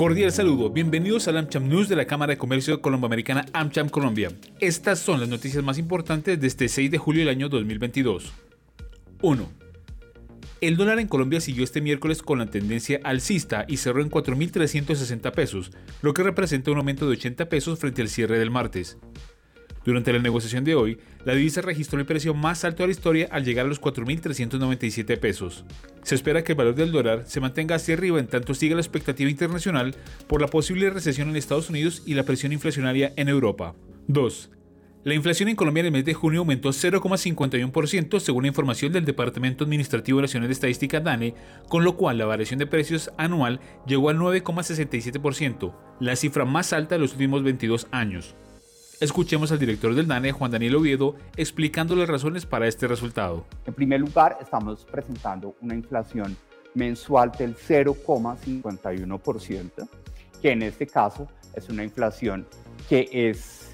Cordial saludo, bienvenidos al AmCham News de la Cámara de Comercio Colomboamericana AmCham Colombia. Estas son las noticias más importantes de este 6 de julio del año 2022. 1. El dólar en Colombia siguió este miércoles con la tendencia alcista y cerró en 4.360 pesos, lo que representa un aumento de 80 pesos frente al cierre del martes. Durante la negociación de hoy, la divisa registró el precio más alto de la historia al llegar a los 4.397 pesos. Se espera que el valor del dólar se mantenga hacia arriba en tanto siga la expectativa internacional por la posible recesión en Estados Unidos y la presión inflacionaria en Europa. 2. La inflación en Colombia en el mes de junio aumentó 0,51% según la información del Departamento Administrativo Nacional de Estadística DANE, con lo cual la variación de precios anual llegó al 9,67%, la cifra más alta de los últimos 22 años. Escuchemos al director del DANE, Juan Daniel Oviedo, explicando las razones para este resultado. En primer lugar, estamos presentando una inflación mensual del 0,51%, que en este caso es una inflación que es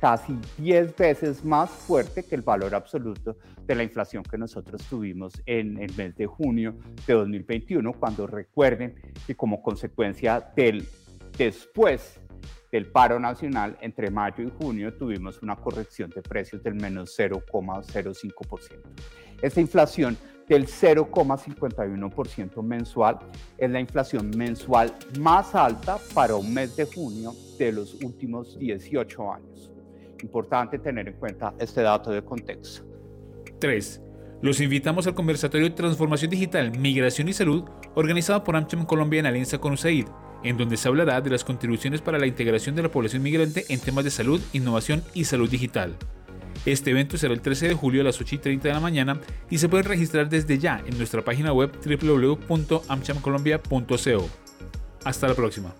casi 10 veces más fuerte que el valor absoluto de la inflación que nosotros tuvimos en el mes de junio de 2021, cuando recuerden que como consecuencia del después del paro nacional, entre mayo y junio tuvimos una corrección de precios del menos 0,05%. Esta inflación del 0,51% mensual es la inflación mensual más alta para un mes de junio de los últimos 18 años. Importante tener en cuenta este dato de contexto. 3. Los invitamos al conversatorio de Transformación Digital, Migración y Salud, organizado por AmCham Colombia en alianza con USAID en donde se hablará de las contribuciones para la integración de la población migrante en temas de salud, innovación y salud digital. Este evento será el 13 de julio a las 8 y 30 de la mañana y se puede registrar desde ya en nuestra página web www.amchamcolombia.co. Hasta la próxima.